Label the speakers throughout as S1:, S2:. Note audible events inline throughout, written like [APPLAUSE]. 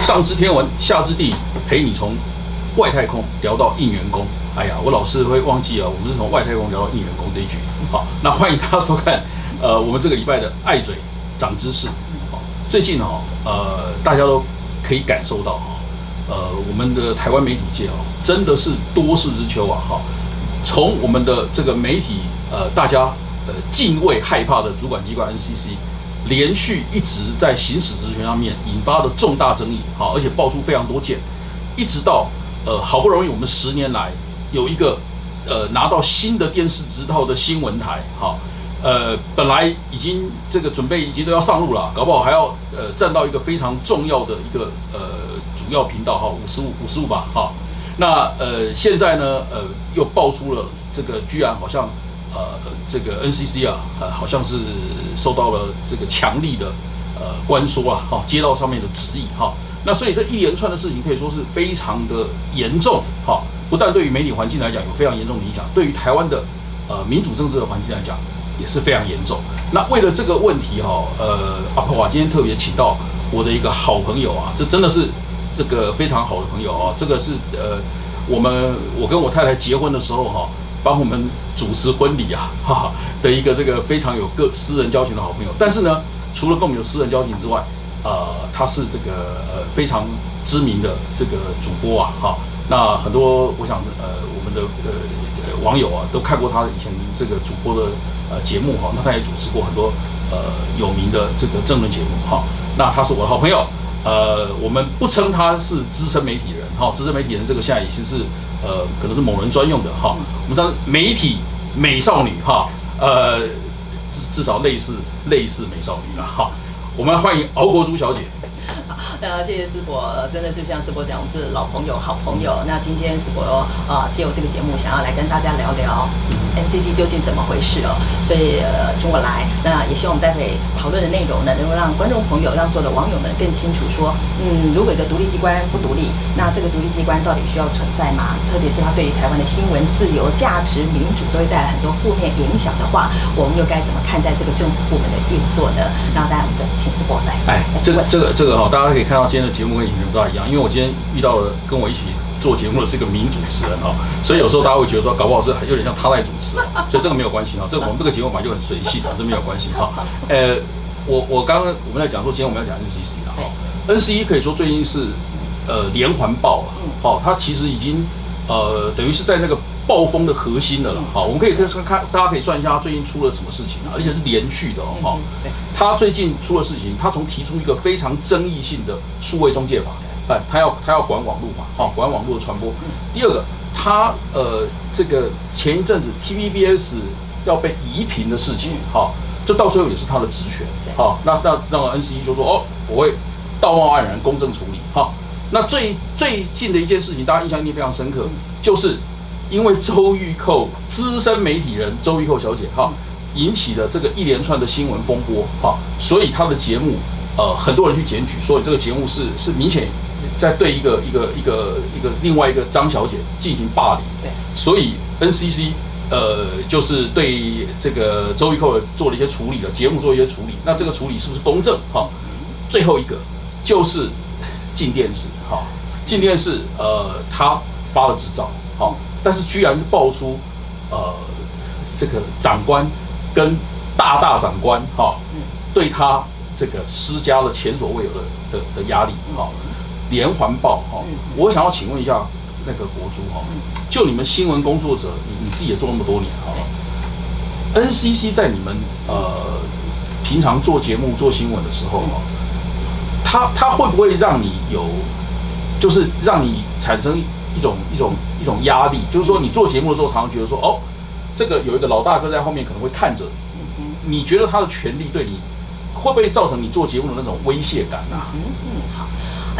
S1: 上知天文，下知地理，陪你从外太空聊到应援工。哎呀，我老是会忘记啊，我们是从外太空聊到应援工这一句。好，那欢迎大家收看，呃，我们这个礼拜的爱嘴长知识。最近哈，呃，大家都可以感受到哈，呃，我们的台湾媒体界哦，真的是多事之秋啊。哈，从我们的这个媒体，呃，大家呃敬畏害怕的主管机关 NCC。连续一直在行使职权上面引发的重大争议，好，而且爆出非常多件，一直到呃好不容易我们十年来有一个呃拿到新的电视执照的新闻台，好，呃本来已经这个准备已经都要上路了，搞不好还要呃占到一个非常重要的一个呃主要频道哈，五十五五十五吧，哈，那呃现在呢呃又爆出了这个居然好像。呃，这个 NCC 啊，呃，好像是受到了这个强力的呃关说啊，哈，街道上面的指引哈，那所以这一连串的事情可以说是非常的严重哈，不但对于媒体环境来讲有非常严重的影响，对于台湾的呃民主政治的环境来讲也是非常严重。那为了这个问题哈，呃，阿婆啊，今天特别请到我的一个好朋友啊，这真的是这个非常好的朋友啊，这个是呃，我们我跟我太太结婚的时候哈。帮我们主持婚礼啊，哈哈的一个这个非常有个私人交情的好朋友。但是呢，除了跟我们有私人交情之外，呃，他是这个呃非常知名的这个主播啊，哈。那很多我想呃我们的呃网友啊都看过他以前这个主播的呃节目哈。那他也主持过很多呃有名的这个政论节目哈。那他是我的好朋友，呃，我们不称他是资深媒体人哈，资深媒体人这个现在已经是。呃，可能是某人专用的哈。我们知道媒体美少女哈，呃，至至少类似类似美少女了哈。我们欢迎敖国珠小姐。
S2: 那谢谢师伯，真的是像师伯讲，我们是老朋友、好朋友。那今天师伯啊，借我这个节目，想要来跟大家聊聊 NCC 究竟怎么回事哦。所以呃，请我来，那也希望我们待会讨论的内容呢，能够让观众朋友、让所有的网友们更清楚说，嗯，如果一个独立机关不独立，那这个独立机关到底需要存在吗？特别是它对于台湾的新闻自由、价值、民主都会带来很多负面影响的话，我们又该怎么看待这个政府部门的运作呢？那大家我们就请师伯来。
S1: 哎，这个这个这个哈，大家可以。看到今天的节目跟以前不大一样，因为我今天遇到了跟我一起做节目的是一个名主持人啊，所以有时候大家会觉得说搞不好是有点像他在主持啊，所以这个没有关系啊，这个我们这个节目本来就很随性的，这没有关系哈。呃，我我刚刚我们在讲说今天我们要讲 NCC 了哈，NCC 可以说最近是呃连环爆了，好，它其实已经呃等于是在那个暴风的核心的了，好，我们可以看看大家可以算一下最近出了什么事情啊，而且是连续的哦，哈。他最近出了事情，他从提出一个非常争议性的数位中介法，哎，他要他要管网络嘛，哈，管网络的传播。第二个，他呃，这个前一阵子 TVBS 要被移频的事情，哈，这到最后也是他的职权，哈。那那那个 NCE 就说，哦，我会道貌岸然、公正处理，哈。那最最近的一件事情，大家印象一定非常深刻，就是因为周玉蔻资深媒体人周玉蔻小姐，哈。引起了这个一连串的新闻风波，哈，所以他的节目，呃，很多人去检举，所以这个节目是是明显在对一个一个一个一个另外一个张小姐进行霸凌，对，所以 NCC 呃就是对这个周玉蔻做了一些处理的节目做一些处理，那这个处理是不是公正？哈，最后一个就是进电视，哈，进电视，呃，他发了执照，好，但是居然爆出呃这个长官。跟大大长官哈，对他这个施加了前所未有的的的压力哈，连环报哈。我想要请问一下那个国珠哈，就你们新闻工作者，你你自己也做那么多年哈，NCC 在你们呃平常做节目做新闻的时候哈，他他会不会让你有，就是让你产生一种一种一种压力？就是说你做节目的时候，常常觉得说哦。这个有一个老大哥在后面可能会看着，你觉得他的权利对你会不会造成你做节目的那种威胁感啊？嗯嗯，
S2: 好。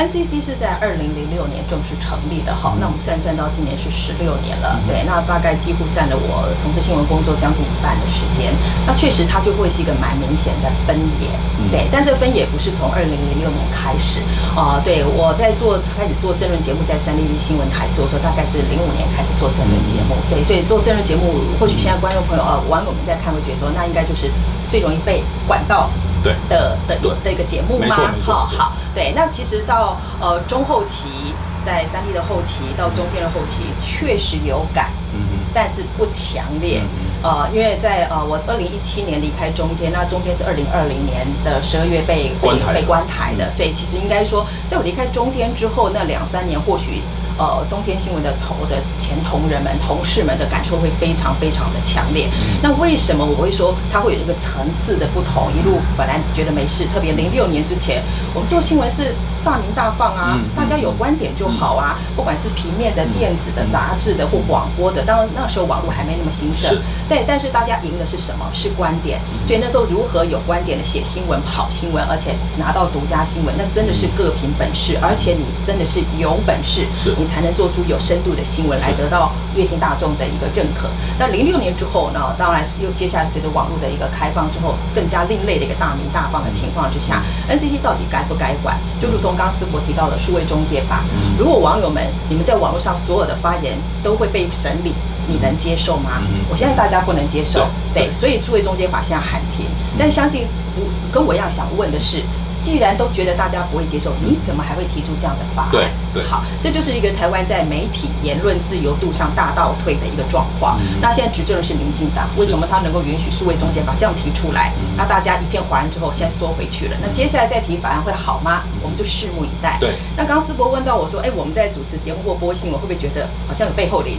S2: NCC 是在二零零六年正式成立的好，那我们算算到今年是十六年了，对，那大概几乎占了我从事新闻工作将近一半的时间。那确实它就会是一个蛮明显的分野，对，但这个分野不是从二零零六年开始啊，对我在做开始做政论节目，在三立新闻台做的时候，大概是零五年开始做政论节目，对，所以做政论节目，或许现在观众朋友呃网友们在看会觉得说，那应该就是最容易被管到。
S1: 对
S2: 的的一的一个节目吗？好好，对，那其实到呃中后期，在三 D 的后期到中天的后期，确实有改，
S1: 嗯哼，
S2: 但是不强烈。
S1: 嗯
S2: 呃，因为在呃我二零一七年离开中天，那中天是二零二零年的十二月被
S1: 关台的
S2: 被被关台的，
S1: 嗯
S2: 所以其实应该说，在我离开中天之后那两三年，或许呃中天新闻的头的前同仁们、同事们的感受会非常非常的强烈。
S1: 嗯
S2: 那为什么我会说它会有一个层次的不同？一路本来觉得没事，特别零六年之前，我们做新闻是大明大放啊，
S1: 嗯
S2: 大家有观点就好啊，不管是平面的、电子的、杂志的或广播的，当然那时候网络还没那么兴盛，对，但是大家赢的是什么？是观点。所以那时候如何有观点的写新闻、跑新闻，而且拿到独家新闻，那真的是各凭本事，而且你真的是有本事
S1: 是，
S2: 你才能做出有深度的新闻来得到乐听大众的一个认可。那零六年之后呢，当然又接下来随着网络的一个开放之后，更加另类的一个大名大放的情况之下，NCC 到底该不该管？就如同刚刚思博提到的数位中介法，如果网友们你们在网络上所有的发言都会被审理。你能接受吗？
S1: 嗯
S2: 我相信大家不能接受，
S1: 对
S2: 对，所以数位中介法现在喊停。但相信我跟我一样想问的是，既然都觉得大家不会接受，你怎么还会提出这样的法案？
S1: 对对
S2: 好，这就是一个台湾在媒体言论自由度上大倒退的一个状况。
S1: 嗯
S2: 那现在执政的是民进党，为什么他能够允许数位中间把这样提出来？
S1: 嗯
S2: 那大家一片哗然之后，现在缩回去了。那接下来再提法案会好吗？我们就拭目以待。
S1: 对。
S2: 那刚刚思博问到我说，哎，我们在主持节目或播新闻，会不会觉得好像有背后灵？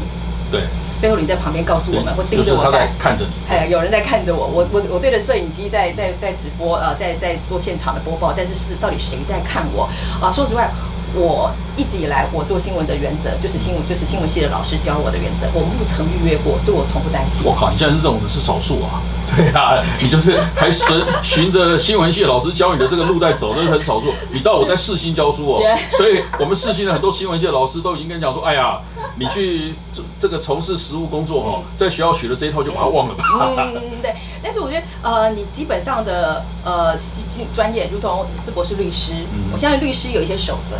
S1: 对，
S2: 背后你在旁边告诉我们，或盯着我看
S1: 在。看着你，
S2: 哎有有人在看着我，我我我对着摄影机在在在直播，呃，在在做现场的播报，但是是到底谁在看我啊、说实话，我一直以来我做新闻的原则就是新闻就是新闻系的老师教我的原则，我不曾预约过，所以我从不担心。
S1: 我靠，你现在是这种的是少数啊。[LAUGHS] 对啊，你就是还循循着新闻系老师教你的这个路在走，那是很少数。你知道我在世新教书哦 [LAUGHS] 所以我们世新的很多新闻系的老师都已经跟你讲说，哎呀，你去这这个从事实务工作哦，在学校学的这一套就把它忘了吧。
S2: 嗯，对。但是我觉得，呃，你基本上的呃西经专业，如同是博士律师，
S1: 嗯
S2: 我相信律师有一些守则。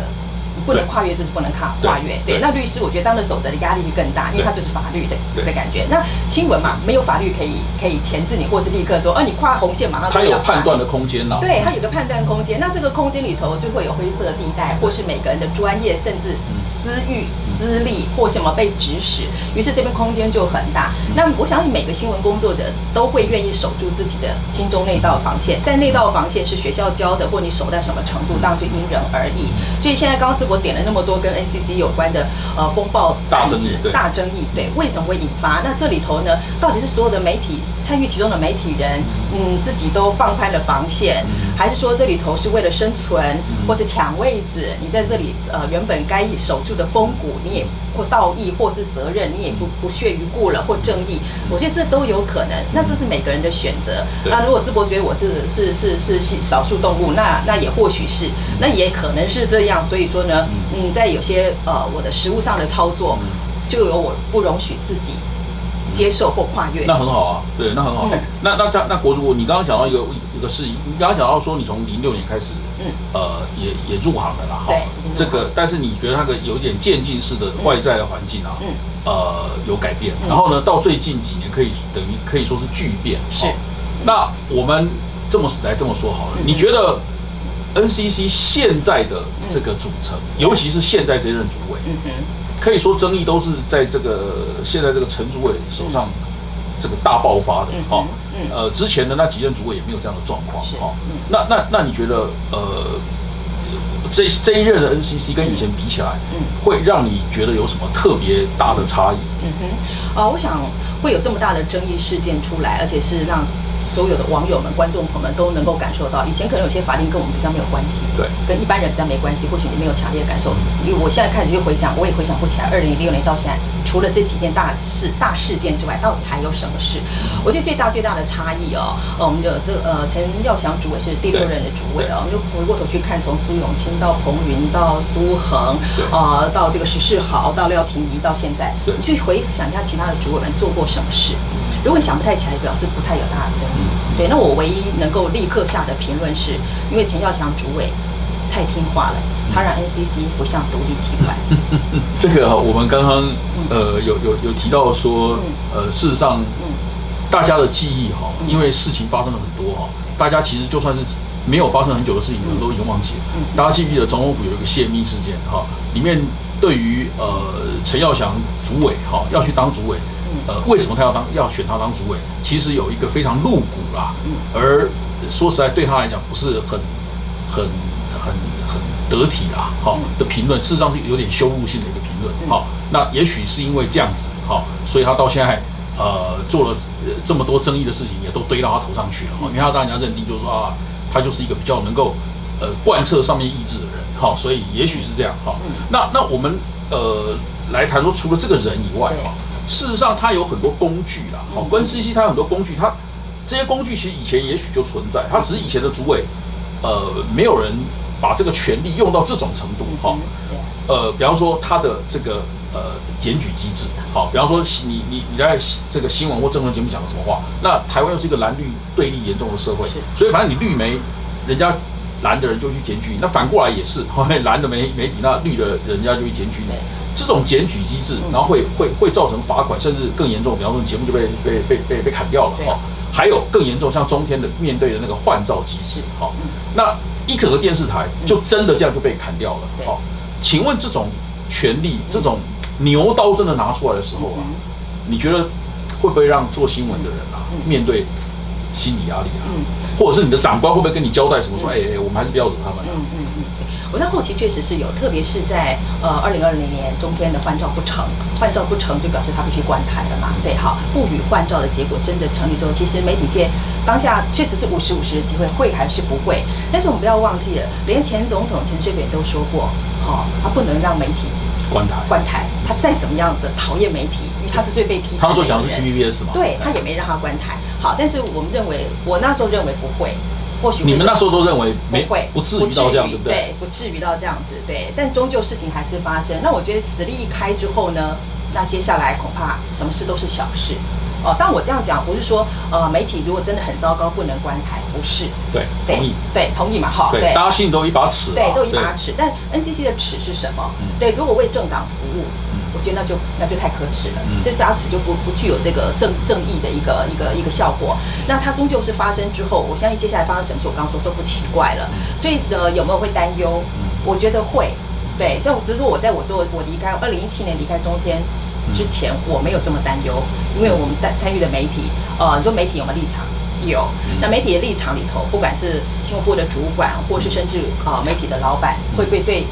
S2: 你不能跨越，就是不能跨跨越。
S1: 对
S2: 对，那律师我觉得当了守则的压力会更大，因为
S1: 对
S2: 它就是法律的的感觉。那新闻嘛，没有法律可以可以钳制你，或者立刻说，哦，你跨红线马上就
S1: 他有判断的空间呐。
S2: 对，他有个判断空间。那这个空间里头就会有灰色地带，或是每个人的专业，甚至私欲、私利或什么被指使，于是这边空间就很大。那我相信每个新闻工作者都会愿意守住自己的心中那道防线，但那道防线是学校教的，或你守在什么程度，当然就因人而异。所以现在刚刚思博点了那么多跟 NCC 有关的呃风暴
S1: 大争议
S2: 大争议，对，为什么会引发？那这里头呢，到底是所有的媒体参与其中的媒体人，嗯，自己都放开了防线，还是说这里头是为了生存，或是抢位子？你在这里呃原本该守住的风骨，你也或道义或是责任，你也不不屑于顾了，或正义，我觉得这都有可能。那这是每个人的选择。那如果世博觉得我是是是是是少数动物，那那也或许是，那也可能是这样。所以说呢，嗯，在有些呃我的食物上的操作，就有我不容许自己接受或跨越。
S1: 那很好啊，对，那很好。
S2: 嗯。
S1: 那那那那国主，你刚刚讲到一个一个事，你刚刚讲到说你从零六年开始，
S2: 嗯。
S1: 呃，也也入行了啦，哈。这个，但是你觉得那个有点渐进式的外在的环境啊，
S2: 嗯。
S1: 呃，有改变，
S2: 嗯。
S1: 然后呢，到最近几年可以等于可以说是巨变，
S2: 是。
S1: 哦那我们这么来这么说好了，
S2: 嗯。
S1: 你觉得 NCC 现在的这个组成，尤其是现在这任主委，
S2: 嗯哼，
S1: 可以说争议都是在这个现在这个陈主委手上这个大爆发的
S2: 嗯
S1: 哈、
S2: 嗯
S1: 呃，之前的那几任主委也没有这样的状况
S2: 是
S1: 哈、
S2: 嗯。
S1: 那那那你觉得呃，这这一任的 NCC 跟以前比起来，
S2: 嗯。
S1: 会让你觉得有什么特别大的差异？
S2: 嗯哼，呃，我想会有这么大的争议事件出来，而且是让所有的网友们、观众朋友们都能够感受到，以前可能有些法令跟我们比较没有关系，
S1: 对
S2: 跟一般人比较没关系，或许你没有强烈感受。因为我现在开始就回想，我也回想不起来，二零一六年到现在，除了这几件大事、大事件之外，到底还有什么事？我觉得最大最大的差异哦，呃，我们的这呃陈耀祥主委是第六任的主委哦，我们就回过头去看，从苏永清到彭云到苏恒
S1: 对，
S2: 呃，到这个石世豪到廖廷仪到现在，你去回想一下其他的主委们做过什么事。如果你想不太起来，表示不太有大的争议。对，那我唯一能够立刻下的评论是，因为陈耀祥主委太听话了，他让 NCC 不像独立集团。[LAUGHS]
S1: 这个哈我们刚刚呃有有有提到说，呃，事实上
S2: 嗯。
S1: 大家的记忆哈，
S2: 嗯。
S1: 因为事情发生了很多哈，大家其实就算是没有发生很久的事情，可能都已经忘记了。
S2: 嗯。
S1: 大家记不记得总统府有一个泄密事件哈？里面对于呃陈耀祥主委哈要去当主委，呃为什么他要当要选他当主委？其实有一个非常露骨啦，而说实在对他来讲不是很很很很得体啦，哈的评论，事实上是有点羞辱性的一个评论，哈。那也许是因为这样子，哈，所以他到现在呃做了呃这么多争议的事情，也都堆到他头上去了，哈。因为他让人家认定就是说啊，他就是一个比较能够呃贯彻上面意志的人，哈，所以也许是这样，哈。那那我们呃来谈说，除了这个人以外，哈，事实上他有很多工具啦，好，关 CC 他有很多工具，他这些工具其实以前也许就存在，他只是以前的主委，呃，没有人把这个权力用到这种程度，哈。呃，比方说他的这个呃检举机制，好，比方说你你你在这个新闻或政论节目讲了什么话，那台湾又是一个蓝绿对立严重的社会，所以反正你绿媒，人家蓝的人就去检举你，那反过来也是，蓝的媒媒体，那绿的人家就去检举你。这种检举机制，然后会会会造成罚款，甚至更严重，比方说你节目就被被被被被砍掉了，哈。还有更严重，像中天的面对的那个换照机制，好，那一整个电视台就真的这样就被砍掉了，好。请问这种权力、这种牛刀真的拿出来的时候啊，你觉得会不会让做新闻的人啊面对心理压力啊？或者是你的长官会不会跟你交代什么说？哎哎，我们还是不要惹他们。嗯嗯
S2: 嗯。我在后期确实是有，特别是在呃二零二零年中间的换照不成，换照不成就表示他必须关台了嘛。对，好，不予换照的结果真的成立之后，其实媒体界当下确实是五十五十的机会，会还是不会？但是我们不要忘记了，连前总统陈水扁都说过，好，他不能让媒体
S1: 关台，
S2: 关台，他再怎么样的讨厌媒体，因为他是最被批
S1: 判。他说讲的是 pbs 嘛？
S2: 对他也没让他关台。好，但是我们认为，我那时候认为不会。或许
S1: 你们那时候都认为
S2: 没会，
S1: 不至于到这样，对不对？
S2: 对，不至于到这样子，对。但终究事情还是发生。那我觉得此例一开之后呢，那接下来恐怕什么事都是小事。哦，但我这样讲不是说，呃，媒体如果真的很糟糕不能关台，不是。
S1: 对，同意。
S2: 对，同意嘛？哈，
S1: 对，大家心里都有一把尺。
S2: 对，都一把尺。但 NCC 的尺是什么？对，如果为政党服务。我觉得那就那就太可耻了，这把尺就不不具有这个正正义的一个一个一个效果。那它终究是发生之后，我相信接下来发生什么事，我刚刚说都不奇怪了。所以呃，有没有会担忧？我觉得会。对，像我只是说我在我做我离开二零一七年离开中天之前，我没有这么担忧，因为我们参参与的媒体，呃，你说媒体有没有立场？有。那媒体的立场里头，不管是新闻部的主管，或是甚至呃媒体的老板，会不会对？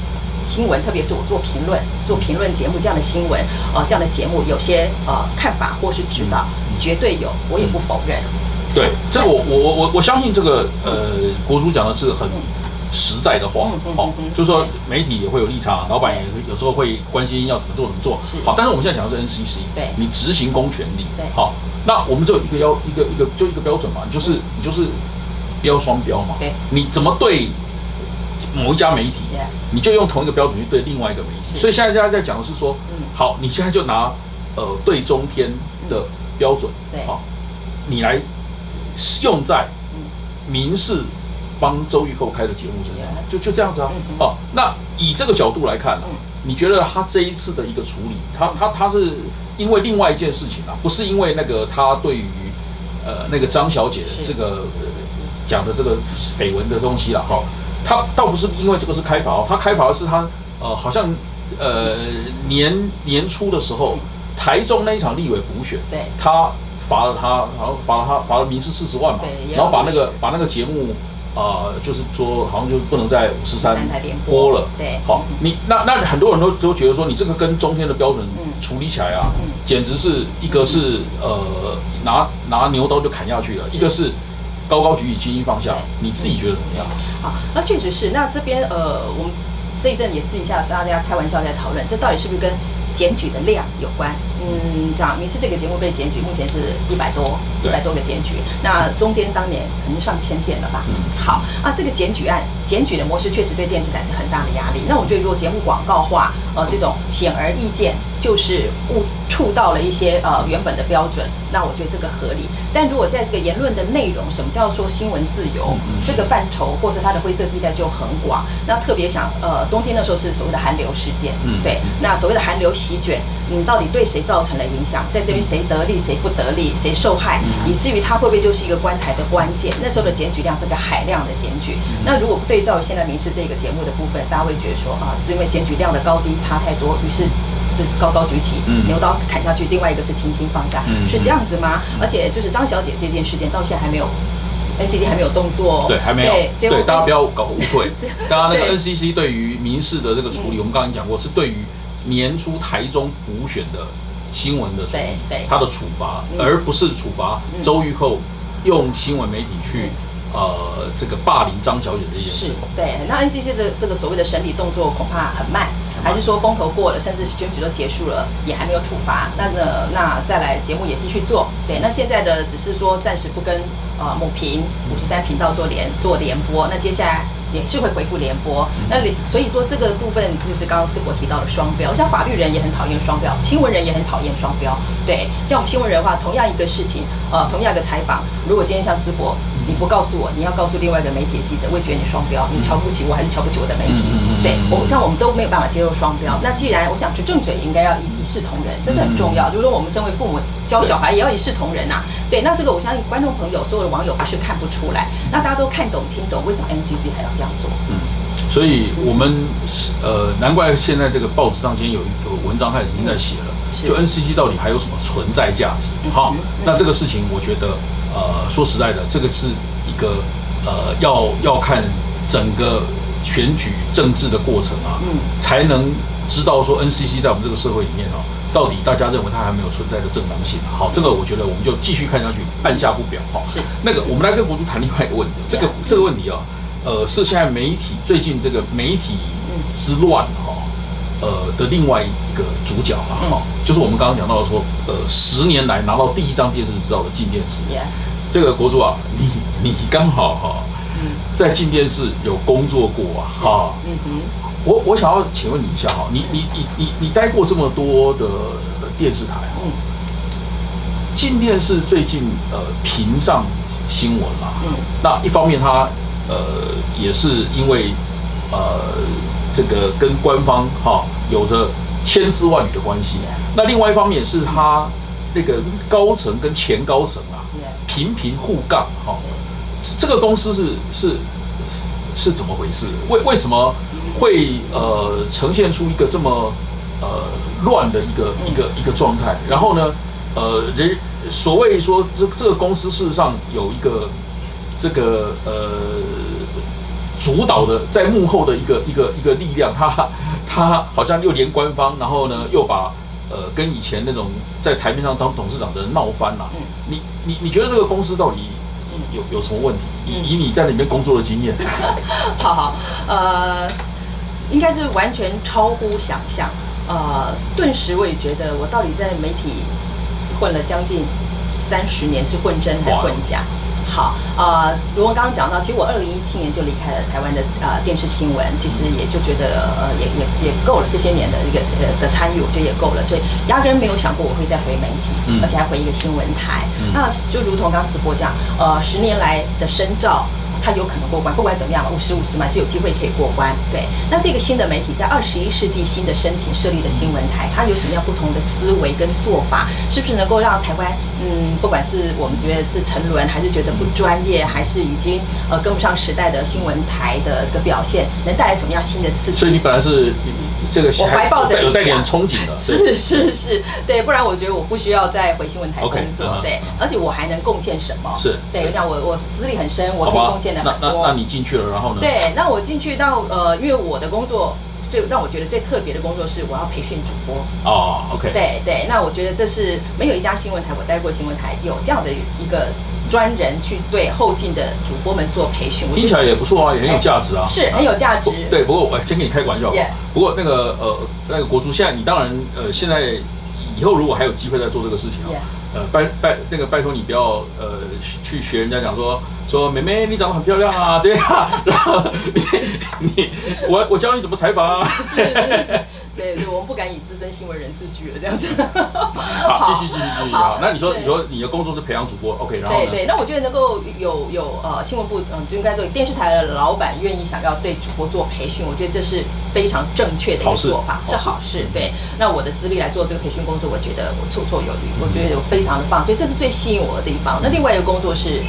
S2: 新闻，特别是我做评论、做评论节目这样的新闻，呃，这样的节目有些呃看法或是指导，绝对有，我也不否认。
S1: 对，这我我我我我相信这个呃，国主讲的是很实在的话，好，就是说媒体也会有立场，老板也有时候会关心要怎么做怎么做。好，但是我们现在讲的是 NCC，
S2: 对，
S1: 你执行公权力，对，好，那我们只有一个要一个一个就一个标准嘛，就是你就是标双标嘛，
S2: 对，
S1: 你怎么对？某一家媒体，你就用同一个标准去对另外一个媒体，所以现在大家在讲的是说，好，你现在就拿呃对中天的标准，好，你来用在民事帮周玉蔻开的节目身上，就就这样子啊，哦，那以这个角度来看，你觉得他这一次的一个处理，他他他是因为另外一件事情啊，不是因为那个他对于呃那个张小姐这个讲的这个绯闻的东西了哈。他倒不是因为这个是开罚哦，他开罚的是他呃，好像呃年年初的时候，台中那一场立委补选，
S2: 对，
S1: 他罚了他，然后罚了他罚了民事四十万嘛，然后把那个把那个节目啊，就是说好像就不能在五十三播了，
S2: 对，
S1: 好，你那那很多人都都觉得说你这个跟中天的标准处理起来啊，简直是一个是呃拿拿牛刀就砍下去了，一个是。高高举起，轻轻放下，你自己觉得怎么样？
S2: 好，那确实是。那这边呃，我们这一阵也试一下，大家开玩笑在讨论，这到底是不是跟检举的量有关？嗯，这样，民事这个节目被检举，目前是一百多，一百多个检举。那中天当年可能上千件了吧？嗯，好啊，这个检举案，检举的模式确实对电视台是很大的压力。那我觉得，如果节目广告化，呃，这种显而易见。就是误触到了一些呃原本的标准，那我觉得这个合理。但如果在这个言论的内容，什么叫做新闻自由这个范畴，或是它的灰色地带就很广。那特别想呃，中天那时候是所谓的韩流事件，嗯，对，那所谓的韩流席卷，嗯，到底对谁造？成了影响，在这边谁得利谁不得利，谁受害，以至于它会不会就是一个关台的关键？那时候的检举量是个海量的检举。那如果对照现在民事这个节目的部分，大家会觉得说啊，是因为检举量的高低差太多，于是就是高高举起，牛刀砍下去；另外一个是轻轻放下，是这样子吗？而且就是张小姐这件事件到现在还没有。NCC 还没有动作，
S1: 对，还没有。对，大家不要搞误会。[LAUGHS] 大家那个 NCC 对于民事的这个处理，我们刚刚讲过，是对于年初台中补选的新闻的处理，对，他的处罚，而不是处罚周玉蔻用新闻媒体去呃这个霸凌张小姐这件事。
S2: 对，那 NCC 的这个所谓的审理动作恐怕很慢。还是说风头过了，甚至选举都结束了，也还没有处罚。那呢，那再来节目也继续做。对，那现在的只是说暂时不跟呃某频五十三频道做联做联播。那接下来也是会回复联播。那所以说这个部分就是刚刚思博提到的双标。像法律人也很讨厌双标，新闻人也很讨厌双标。对，像我们新闻人的话，同样一个事情，呃，同样一个采访，如果今天像思博。你不告诉我，你要告诉另外一个媒体的记者，我觉得你双标，你瞧不起我还是瞧不起我的媒体？对我像我们都没有办法接受双标。那既然我想执政者也应该要一一视同仁，这是很重要。就是说我们身为父母教小孩也要一视同仁呐。对，那这个我相信观众朋友所有的网友不是看不出来，那大家都看懂听懂，为什么 NCC 还要这样做？嗯，
S1: 所以我们呃，难怪现在这个报纸上今天有一个文章，他已经在写了，就 NCC 到底还有什么存在价值？好，那这个事情我觉得。呃，说实在的，这个是一个呃，要要看整个选举政治的过程啊，嗯，才能知道说 NCC 在我们这个社会里面哦，到底大家认为它还没有存在的正当性。好，这个我觉得我们就继续看下去，按下不表。哈。是那个，我们来跟博主谈另外一个问题。这个这个问题啊，呃，是现在媒体最近这个媒体之乱哈，呃的另外一个主角啊，哈，就是我们刚刚讲到说，呃，十年来拿到第一张电视执照的进电视。这个国主啊，你你刚好哈，在进电视有工作过啊，哈，嗯哼，我我想要请问你一下哈，你你你你你待过这么多的电视台哈，进电视最近呃频上新闻啦，嗯，那一方面它呃也是因为呃这个跟官方哈有着千丝万缕的关系，那另外一方面是他那个高层跟前高层啊。频频互杠，哈，这个公司是是是怎么回事？为为什么会呃呈现出一个这么呃乱的一个一个一个状态？然后呢，呃人所谓说这这个公司事实上有一个这个呃主导的在幕后的一个一个一个力量，他他好像又连官方，然后呢又把。呃，跟以前那种在台面上当董事长的人闹翻了。嗯，你你你觉得这个公司到底有有什么问题？以以你在里面工作的经验，[LAUGHS]
S2: 好好，呃，应该是完全超乎想象。呃，顿时我也觉得，我到底在媒体混了将近三十年，是混真还是混假？好，呃，如果刚刚讲到，其实我二零一七年就离开了台湾的呃电视新闻，其实也就觉得呃也也也够了这些年的一个呃的参与，我觉得也够了，所以压根没有想过我会再回媒体，而且还回一个新闻台。那就如同刚刚思博讲，呃，十年来的深造。它有可能过关，不管怎么样，五十五十嘛是有机会可以过关。对，那这个新的媒体在二十一世纪新的申请设立的新闻台，它有什么样不同的思维跟做法？是不是能够让台湾，嗯，不管是我们觉得是沉沦，还是觉得不专业，还是已经呃跟不上时代的新闻台的一个表现，能带来什么样新的刺激？
S1: 所以你本来是这个
S2: 我怀抱着
S1: 有带点憧憬的，
S2: 是是是，对，不然我觉得我不需要再回新闻台工作，对，而且我还能贡献什么？
S1: 是
S2: 对，那我我资历很深，我可以贡献的。
S1: 那那那你进去了，然后呢？
S2: 对，那我进去到呃，因为我的工作最让我觉得最特别的工作是我要培训主播。
S1: 哦，OK。
S2: 对对，那我觉得这是没有一家新闻台，我待过新闻台有这样的一个专人去对后进的主播们做培训，
S1: 听起来也不错啊，也很有价值啊，
S2: 是很有价值。
S1: 对，不过我先跟你开个玩笑。不过那个呃那个国足，现在你当然呃现在以后如果还有机会再做这个事情啊。呃，拜拜，那个拜托你不要呃去学人家讲说说妹妹你长得很漂亮啊，对啊，然后 [LAUGHS] 你你我我教你怎么采访啊，
S2: 是是是，对对，我们不敢以资深新闻人自居了，这样子。[LAUGHS]
S1: 好，继续继续继续好。那你说你说你的工作是培养主播，OK？然后
S2: 对对，那我觉得能够有有呃新闻部嗯就应该做电视台的老板愿意想要对主播做培训，我觉得这是非常正确的一个做法，是好事。对，那我的资历来做这个培训工作，我觉得我绰绰有余，我觉得非常的棒，所以这是最吸引我的地方。那另外一个工作是。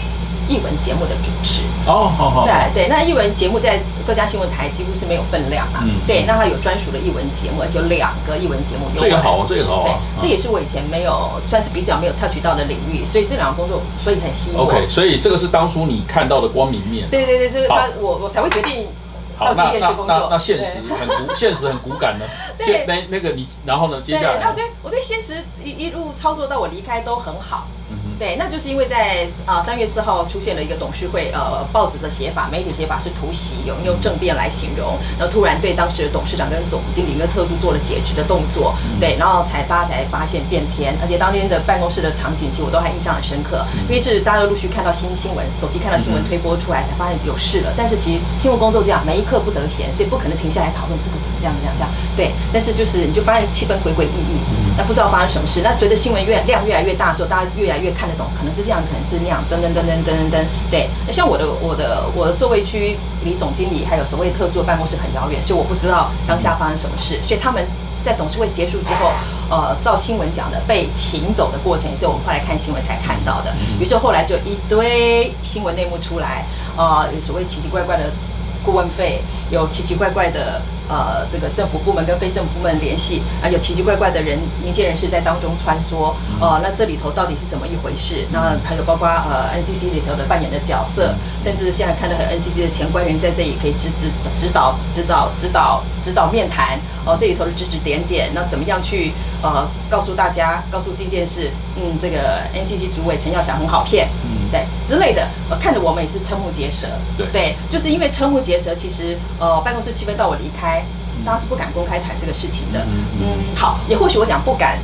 S2: 译文节目的主持。
S1: 哦，好好，
S2: 对对，那译文节目在各家新闻台几乎是没有分量嘛，嗯，对，那他有专属的译文节目，有两个译文节目，
S1: 这个好，这个好，对，
S2: 这也是我以前没有算是比较没有 touch 到的领域，所以这两个工作所以很吸引我。
S1: OK，所以这个是当初你看到的光明面。
S2: 对对对，这个他我我才会决定到这件事工作。
S1: 那现实很骨，现实很骨感呢。[LAUGHS] 对，那那个你，然后呢？接下来，
S2: 然后对我对现实一一路操作到我离开都很好。对，那就是因为在啊三月四号出现了一个董事会，呃，报纸的写法、媒体写法是突袭，有用政变来形容，然后突然对当时的董事长跟总经理跟特助做了解职的动作，对，然后才大家才发现变天，而且当天的办公室的场景，其实我都还印象很深刻，因为是大家都陆续看到新新闻，手机看到新闻推播出来，才发现有事了。但是其实新闻工作这样，每一刻不得闲，所以不可能停下来讨论这个怎么这样这样这样。对，但是就是你就发现气氛诡诡异异，那不知道发生什么事。那随着新闻越量越来越大的时候，大家越来越看得懂，可能是这样。可能是那样，噔噔噔噔噔噔噔，对。那像我的我的我的座位区离总经理还有所谓特助办公室很遥远，所以我不知道当下发生什么事。所以他们在董事会结束之后，呃，照新闻讲的被请走的过程，也是我们后来看新闻才看到的。于是后来就一堆新闻内幕出来，呃，有所谓奇奇怪怪的顾问费，有奇奇怪怪的。呃，这个政府部门跟非政府部门联系啊，有奇奇怪怪的人、民间人士在当中穿梭。哦，那这里头到底是怎么一回事？那还有包括呃 NCC 里头的扮演的角色，甚至现在看到 NCC 的前官员在这里可以指指指导、指导、指导、指导面谈。哦，这里头的指指点点，那怎么样去呃告诉大家，告诉金电视，嗯，这个 NCC 主委陈耀祥很好骗，嗯，对之类的，呃，看着我们也是瞠目结舌。
S1: 对，
S2: 对，就是因为瞠目结舌，其实呃办公室气氛到我离开。大家是不敢公开谈这个事情的，嗯，好，也或许我讲不敢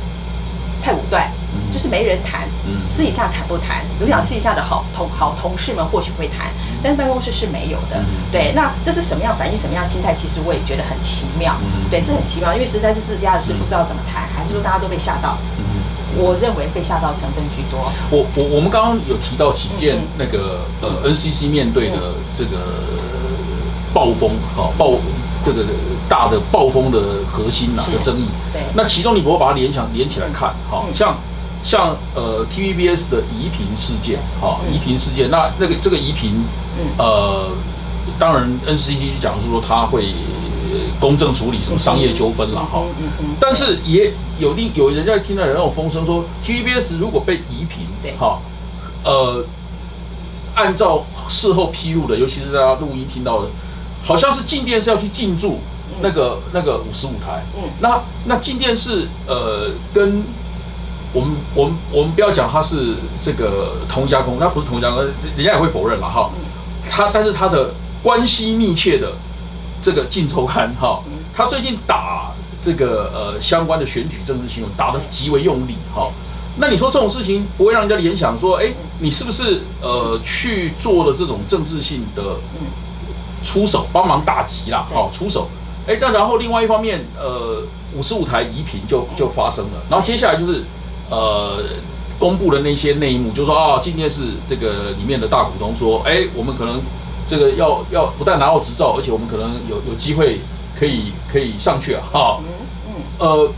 S2: 太武断，就是没人谈，私底下谈不谈？有讲私底下的好同好同事们或许会谈，但是办公室是没有的，对，那这是什么样反应，什么样心态？其实我也觉得很奇妙，对，是很奇妙，因为实在是自家的事，不知道怎么谈，还是说大家都被吓到？我认为被吓到成分居多。
S1: 我我我们刚刚有提到几件那个呃 NCC 面对的这个暴风，好暴。这个大的暴风的核心呐的争议，
S2: 对，
S1: 那其中你不会把它联想连起来看，哈，像像呃 TVBS 的移频事件，哈，移频事件，那那个这个移频，呃，当然 NCC 就讲述说他会公正处理什么商业纠纷了，哈，但是也有另有人在听到人有风声说 TVBS 如果被移频，
S2: 对，
S1: 哈，呃，按照事后披露的，尤其是大家录音听到的。好像是进电是要去进驻那个那个五十五台，嗯，那那进电是呃跟我们我们我们不要讲他是这个同一家公司，它不是同一家公司，人家也会否认了哈。他但是他的关系密切的这个镜周刊哈，他最近打这个呃相关的选举政治新闻打得极为用力哈。那你说这种事情不会让人家联想说，哎，你是不是呃去做了这种政治性的？出手帮忙打击啦，好出手，哎，那然后另外一方面，呃，五十五台移频就就发生了，然后接下来就是呃公布的那些内幕，就说啊，今天是这个里面的大股东说，哎，我们可能这个要要不但拿到执照，而且我们可能有有机会可以可以上去啊，哈，呃，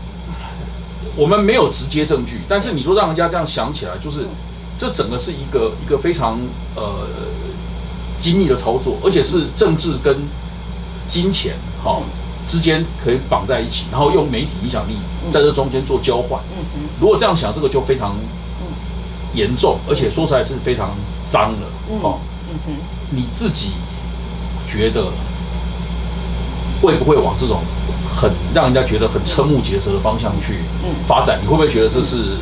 S1: 我们没有直接证据，但是你说让人家这样想起来，就是这整个是一个一个非常呃。精密的操作，而且是政治跟金钱哈之间可以绑在一起，然后用媒体影响力在这中间做交换。嗯如果这样想，这个就非常严重，而且说出来是非常脏的。哦，嗯哼，你自己觉得会不会往这种很让人家觉得很瞠目结舌的方向去发展？你会不会觉得这是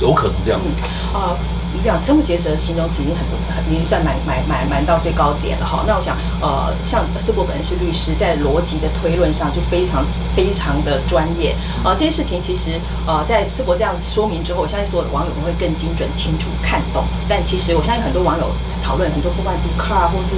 S1: 有可能这样子？啊？
S2: 你讲瞠目结舌形容词已经很不很已经算蛮蛮蛮蛮到最高点了哈。那我想呃，像思博本人是律师，在逻辑的推论上就非常非常的专业。呃，这些事情其实呃，在思博这样说明之后，我相信所有的网友们会更精准、清楚看懂。但其实我相信很多网友讨论很多不管 d c a r 或是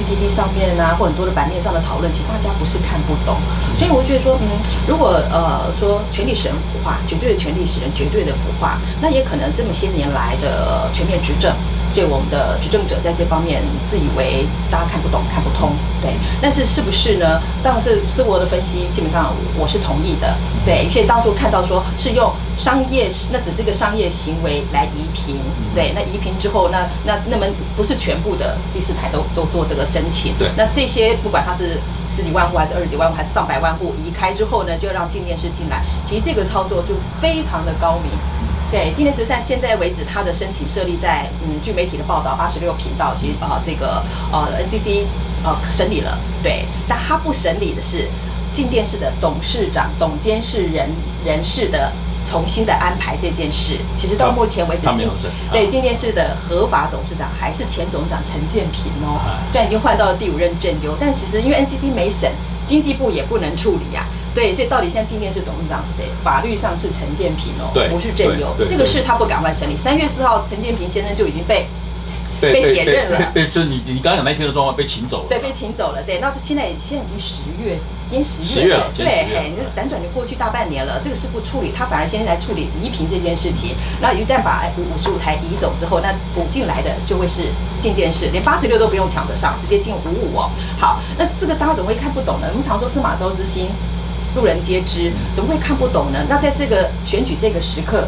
S2: PPT 上面啊，或很多的版面上的讨论，其实大家不是看不懂。所以我觉得说，嗯，如果呃说权力使人腐化，绝对的权力使人绝对的腐化，那也可能这么些年来的全面执政。所以我们的执政者在这方面自以为大家看不懂、看不通，对。但是是不是呢？当然是生活的分析，基本上我是同意的，对。所以当初看到说是用商业，那只是一个商业行为来移平，对。那移平之后，那那那么不是全部的第四台都都做这个申请，
S1: 对。
S2: 那这些不管它是十几万户还是二十几万户还是上百万户移开之后呢，就让静电视进来，其实这个操作就非常的高明。对，今年是在现在为止，他的申请设立在嗯，据媒体的报道，八十六频道，其实啊，这个呃，NCC 呃审理了，对，但他不审理的是进电视的董事长、董监事人人事的重新的安排这件事。其实到目前为止，
S1: 进
S2: 对进电视的合法董事长还是前董事长陈建平哦，虽然已经换到了第五任正优，但其实因为 NCC 没审，经济部也不能处理呀。对，所以到底现在进电视董事长是谁？法律上是陈建平哦，不是郑优。这个事他不赶快审理。三月四号，陈建平先生就已经被被解任了。
S1: 对，就是你你刚刚讲那天的状况被请走了。
S2: 对，被请走了。对，那现在现在已经十月，已经
S1: 十月了。
S2: 对，你就辗转就过去大半年了。这个事不处理，他反而先来处理移平这件事情。那一旦把五五十五台移走之后，那补进来的就会是进电视，连八十六都不用抢得上，直接进五五哦。好，那这个大家怎么会看不懂呢？我们常说司马昭之心。路人皆知，怎么会看不懂呢？那在这个选举这个时刻，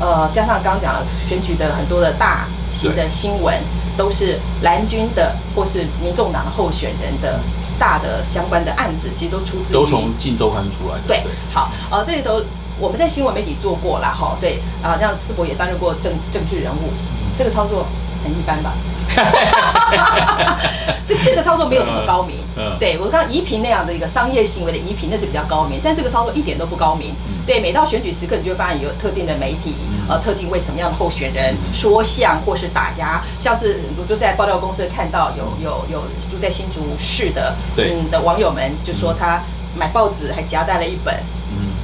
S2: 呃，加上刚刚讲了选举的很多的大型的新闻，都是蓝军的或是民众党的候选人的大的相关的案子，其实都出自
S1: 都从《镜周刊》出来的。
S2: 对，好，呃，这里头我们在新闻媒体做过了哈，对，啊，像世博也担任过政政治人物，这个操作很一般吧？[LAUGHS] 这这个操作没有什么高明，嗯对我刚刚移平那样的一个商业行为的移平，那是比较高明，但这个操作一点都不高明。对，每到选举时刻，你就会发现有特定的媒体，呃，特定为什么样的候选人说相或是打压，像是我就在爆料公司看到有有有住在新竹市的嗯的网友们就说他买报纸还夹带了一本，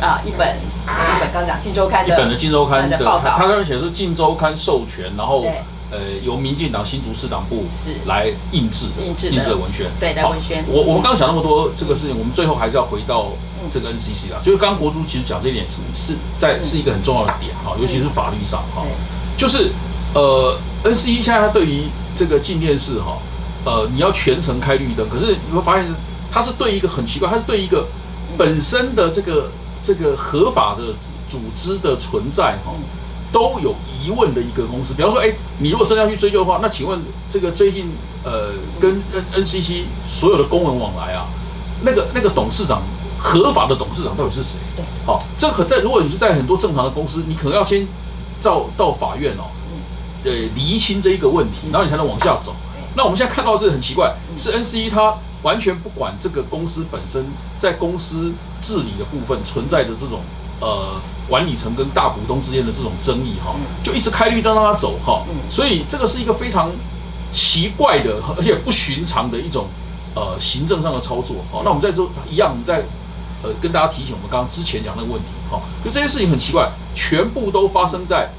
S2: 啊一本一本刚讲《金周刊》的
S1: 一本的《金周刊》
S2: 的报道，
S1: 他上面写的是《金周刊》授权，然后。呃，由民进党新竹市党部是。来印制
S2: 印制
S1: 印制的文宣，
S2: 对，来文宣。
S1: 我我们刚刚讲那么多这个事情，我们最后还是要回到这个 NCC 啦。就是刚刚国珠其实讲这一点是是在是一个很重要的点哈，尤其是法律上哈，就是呃 NCC 现在它对于这个进电视哈，呃，你要全程开绿灯，可是你会发现它是对一个很奇怪，它是对一个本身的这个这个合法的组织的存在哈。都有疑问的一个公司，比方说，哎，你如果真的要去追究的话，那请问这个最近呃跟 N NCC 所有的公文往来啊，那个那个董事长合法的董事长到底是谁？
S2: 对，
S1: 好，这可在如果你是在很多正常的公司，你可能要先到到法院哦，呃，厘清这一个问题，然后你才能往下走。那我们现在看到是很奇怪，是 NCC 它完全不管这个公司本身在公司治理的部分存在的这种呃。管理层跟大股东之间的这种争议哈，就一直开绿灯让他走哈，所以这个是一个非常奇怪的，而且不寻常的一种呃行政上的操作哈。那我们在这一样我们在呃跟大家提醒我们刚刚之前讲那个问题哈，就这些事情很奇怪，全部都发生在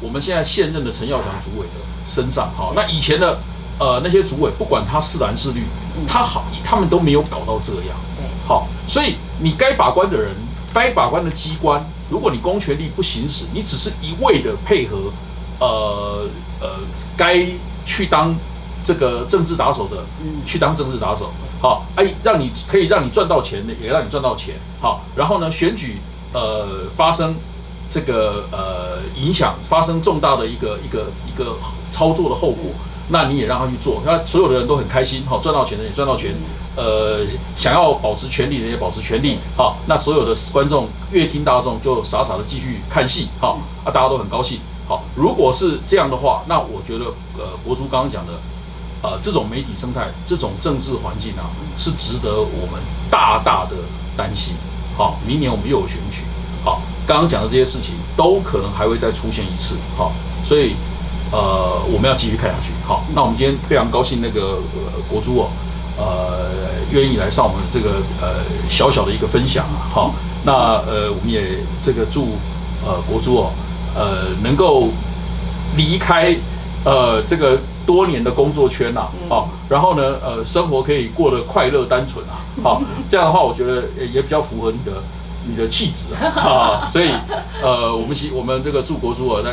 S1: 我们现在现任的陈耀祥主委的身上哈。那以前的呃那些主委，不管他是蓝是绿，他好他们都没有搞到这样，好，所以你该把关的人，该把关的机关。如果你公权力不行使，你只是一味的配合，呃呃，该去当这个政治打手的，去当政治打手，好，哎，让你可以让你赚到钱的，也让你赚到钱，好，然后呢，选举呃发生这个呃影响，发生重大的一个一个一个操作的后果。那你也让他去做，那所有的人都很开心，好赚到钱的也赚到钱，呃，想要保持权利的也保持权利，好，那所有的观众、乐听大众就傻傻的继续看戏，好，啊，大家都很高兴，好，如果是这样的话，那我觉得，呃，博主刚刚讲的，呃，这种媒体生态、这种政治环境啊，是值得我们大大的担心，好，明年我们又有选举，好，刚刚讲的这些事情都可能还会再出现一次，好，所以。呃，我们要继续看下去。好，那我们今天非常高兴，那个、呃、国珠哦，呃，愿意来上我们这个呃小小的一个分享啊。好，那呃，我们也这个祝呃国珠哦，呃，能够离开呃这个多年的工作圈呐、
S2: 嗯
S1: 好，然后呢，呃，生活可以过得快乐单纯啊，好，[LAUGHS] 这样的话，我觉得也也比较符合你的你的气质啊，啊所以呃，我们希我们这个祝国珠啊，在。